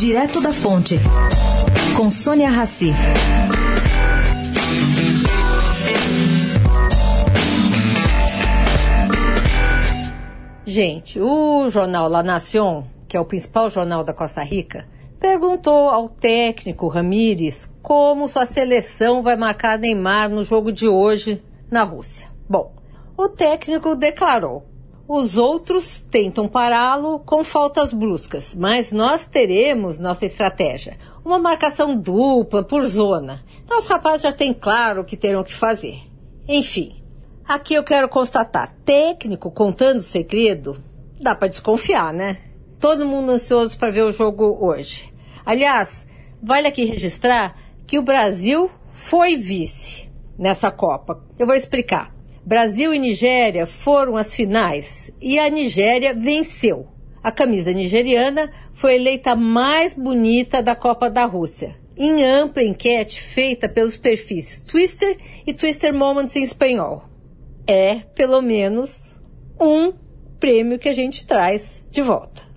Direto da Fonte, com Sônia Rassi. Gente, o jornal La Nación, que é o principal jornal da Costa Rica, perguntou ao técnico Ramírez como sua seleção vai marcar Neymar no jogo de hoje na Rússia. Bom, o técnico declarou os outros tentam pará-lo com faltas bruscas, mas nós teremos nossa estratégia. Uma marcação dupla por zona. Então os rapazes já têm claro o que terão que fazer. Enfim, aqui eu quero constatar: técnico contando segredo, dá para desconfiar, né? Todo mundo ansioso para ver o jogo hoje. Aliás, vale aqui registrar que o Brasil foi vice nessa Copa. Eu vou explicar. Brasil e Nigéria foram as finais e a Nigéria venceu. A camisa nigeriana foi eleita mais bonita da Copa da Rússia, em ampla enquete feita pelos perfis Twister e Twister Moments em espanhol. É, pelo menos, um prêmio que a gente traz de volta.